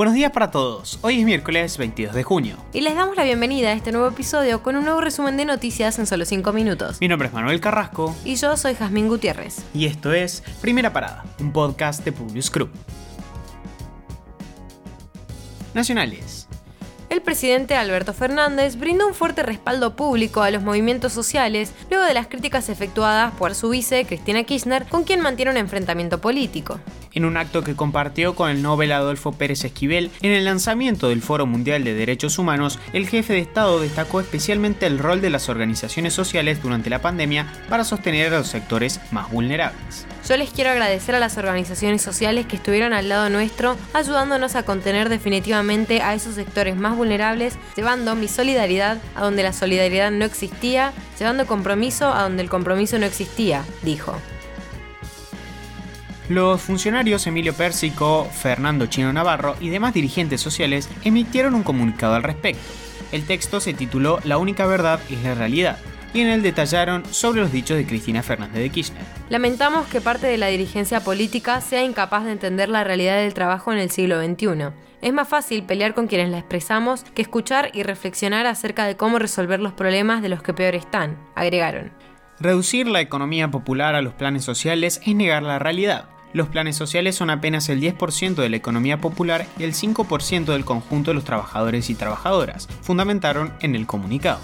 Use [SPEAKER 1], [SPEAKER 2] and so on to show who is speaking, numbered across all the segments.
[SPEAKER 1] Buenos días para todos, hoy es miércoles 22 de junio.
[SPEAKER 2] Y les damos la bienvenida a este nuevo episodio con un nuevo resumen de noticias en solo 5 minutos.
[SPEAKER 1] Mi nombre es Manuel Carrasco.
[SPEAKER 2] Y yo soy Jazmín Gutiérrez.
[SPEAKER 1] Y esto es Primera Parada, un podcast de Publius Group. Nacionales.
[SPEAKER 2] El presidente Alberto Fernández brindó un fuerte respaldo público a los movimientos sociales luego de las críticas efectuadas por su vice, Cristina Kirchner, con quien mantiene un enfrentamiento político
[SPEAKER 1] en un acto que compartió con el Nobel Adolfo Pérez Esquivel en el lanzamiento del Foro Mundial de Derechos Humanos, el jefe de Estado destacó especialmente el rol de las organizaciones sociales durante la pandemia para sostener a los sectores más vulnerables.
[SPEAKER 2] Yo les quiero agradecer a las organizaciones sociales que estuvieron al lado nuestro, ayudándonos a contener definitivamente a esos sectores más vulnerables, llevando mi solidaridad a donde la solidaridad no existía, llevando compromiso a donde el compromiso no existía, dijo.
[SPEAKER 1] Los funcionarios Emilio Pérsico, Fernando Chino Navarro y demás dirigentes sociales emitieron un comunicado al respecto. El texto se tituló La única verdad es la realidad y en él detallaron sobre los dichos de Cristina Fernández de Kirchner.
[SPEAKER 2] Lamentamos que parte de la dirigencia política sea incapaz de entender la realidad del trabajo en el siglo XXI. Es más fácil pelear con quienes la expresamos que escuchar y reflexionar acerca de cómo resolver los problemas de los que peor están, agregaron.
[SPEAKER 1] Reducir la economía popular a los planes sociales es negar la realidad. Los planes sociales son apenas el 10% de la economía popular y el 5% del conjunto de los trabajadores y trabajadoras, fundamentaron en el comunicado.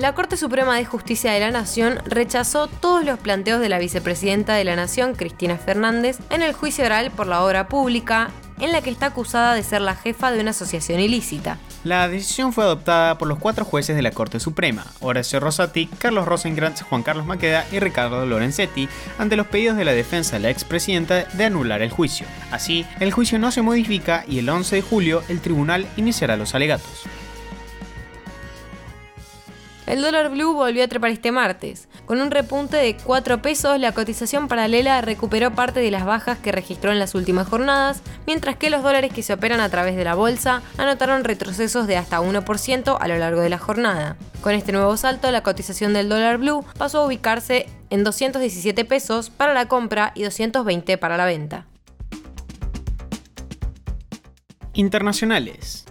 [SPEAKER 2] La Corte Suprema de Justicia de la Nación rechazó todos los planteos de la vicepresidenta de la Nación, Cristina Fernández, en el juicio oral por la obra pública, en la que está acusada de ser la jefa de una asociación ilícita.
[SPEAKER 1] La decisión fue adoptada por los cuatro jueces de la Corte Suprema, Horacio Rosati, Carlos Rosengrantz, Juan Carlos Maqueda y Ricardo Lorenzetti, ante los pedidos de la defensa de la expresidenta de anular el juicio. Así, el juicio no se modifica y el 11 de julio el tribunal iniciará los alegatos.
[SPEAKER 2] El dólar blue volvió a trepar este martes. Con un repunte de 4 pesos, la cotización paralela recuperó parte de las bajas que registró en las últimas jornadas, mientras que los dólares que se operan a través de la bolsa anotaron retrocesos de hasta 1% a lo largo de la jornada. Con este nuevo salto, la cotización del dólar blue pasó a ubicarse en 217 pesos para la compra y 220 para la venta.
[SPEAKER 1] Internacionales.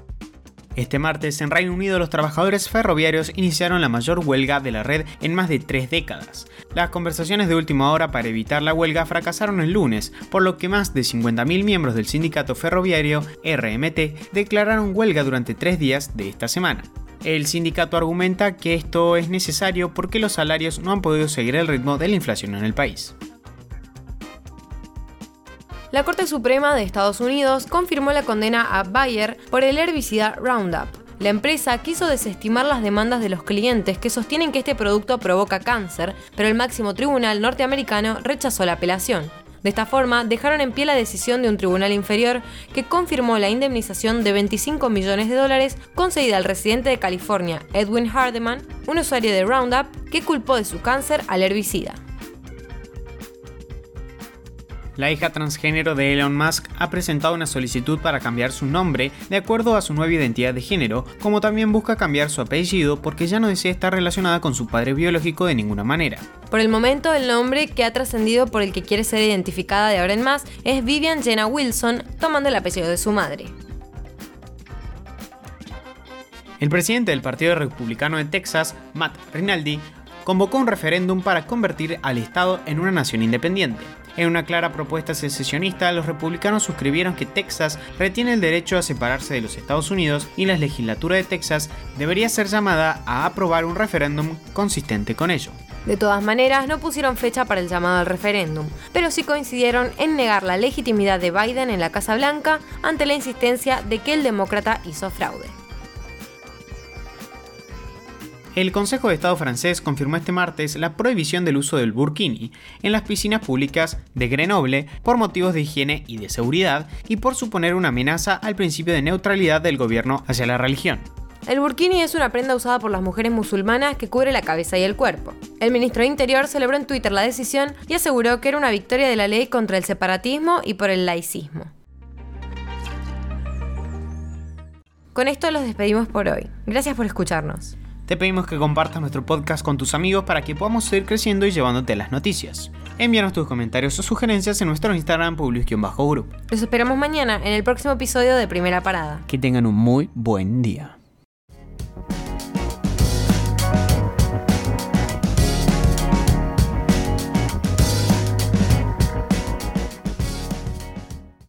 [SPEAKER 1] Este martes, en Reino Unido, los trabajadores ferroviarios iniciaron la mayor huelga de la red en más de tres décadas. Las conversaciones de última hora para evitar la huelga fracasaron el lunes, por lo que más de 50.000 miembros del sindicato ferroviario RMT declararon huelga durante tres días de esta semana. El sindicato argumenta que esto es necesario porque los salarios no han podido seguir el ritmo de la inflación en el país.
[SPEAKER 2] La Corte Suprema de Estados Unidos confirmó la condena a Bayer por el herbicida Roundup. La empresa quiso desestimar las demandas de los clientes que sostienen que este producto provoca cáncer, pero el máximo tribunal norteamericano rechazó la apelación. De esta forma, dejaron en pie la decisión de un tribunal inferior que confirmó la indemnización de 25 millones de dólares concedida al residente de California, Edwin Hardeman, un usuario de Roundup, que culpó de su cáncer al herbicida.
[SPEAKER 1] La hija transgénero de Elon Musk ha presentado una solicitud para cambiar su nombre de acuerdo a su nueva identidad de género, como también busca cambiar su apellido porque ya no desea estar relacionada con su padre biológico de ninguna manera.
[SPEAKER 2] Por el momento, el nombre que ha trascendido por el que quiere ser identificada de ahora en más es Vivian Jenna Wilson, tomando el apellido de su madre.
[SPEAKER 1] El presidente del Partido Republicano de Texas, Matt Rinaldi, convocó un referéndum para convertir al Estado en una nación independiente. En una clara propuesta secesionista, los republicanos suscribieron que Texas retiene el derecho a separarse de los Estados Unidos y la legislatura de Texas debería ser llamada a aprobar un referéndum consistente con ello.
[SPEAKER 2] De todas maneras, no pusieron fecha para el llamado al referéndum, pero sí coincidieron en negar la legitimidad de Biden en la Casa Blanca ante la insistencia de que el demócrata hizo fraude.
[SPEAKER 1] El Consejo de Estado francés confirmó este martes la prohibición del uso del burkini en las piscinas públicas de Grenoble por motivos de higiene y de seguridad y por suponer una amenaza al principio de neutralidad del gobierno hacia la religión.
[SPEAKER 2] El burkini es una prenda usada por las mujeres musulmanas que cubre la cabeza y el cuerpo. El ministro de Interior celebró en Twitter la decisión y aseguró que era una victoria de la ley contra el separatismo y por el laicismo. Con esto los despedimos por hoy. Gracias por escucharnos
[SPEAKER 1] te pedimos que compartas nuestro podcast con tus amigos para que podamos seguir creciendo y llevándote las noticias. Envíanos tus comentarios o sugerencias en nuestro Instagram publius-group.
[SPEAKER 2] Los esperamos mañana en el próximo episodio de Primera Parada.
[SPEAKER 1] Que tengan un muy buen día.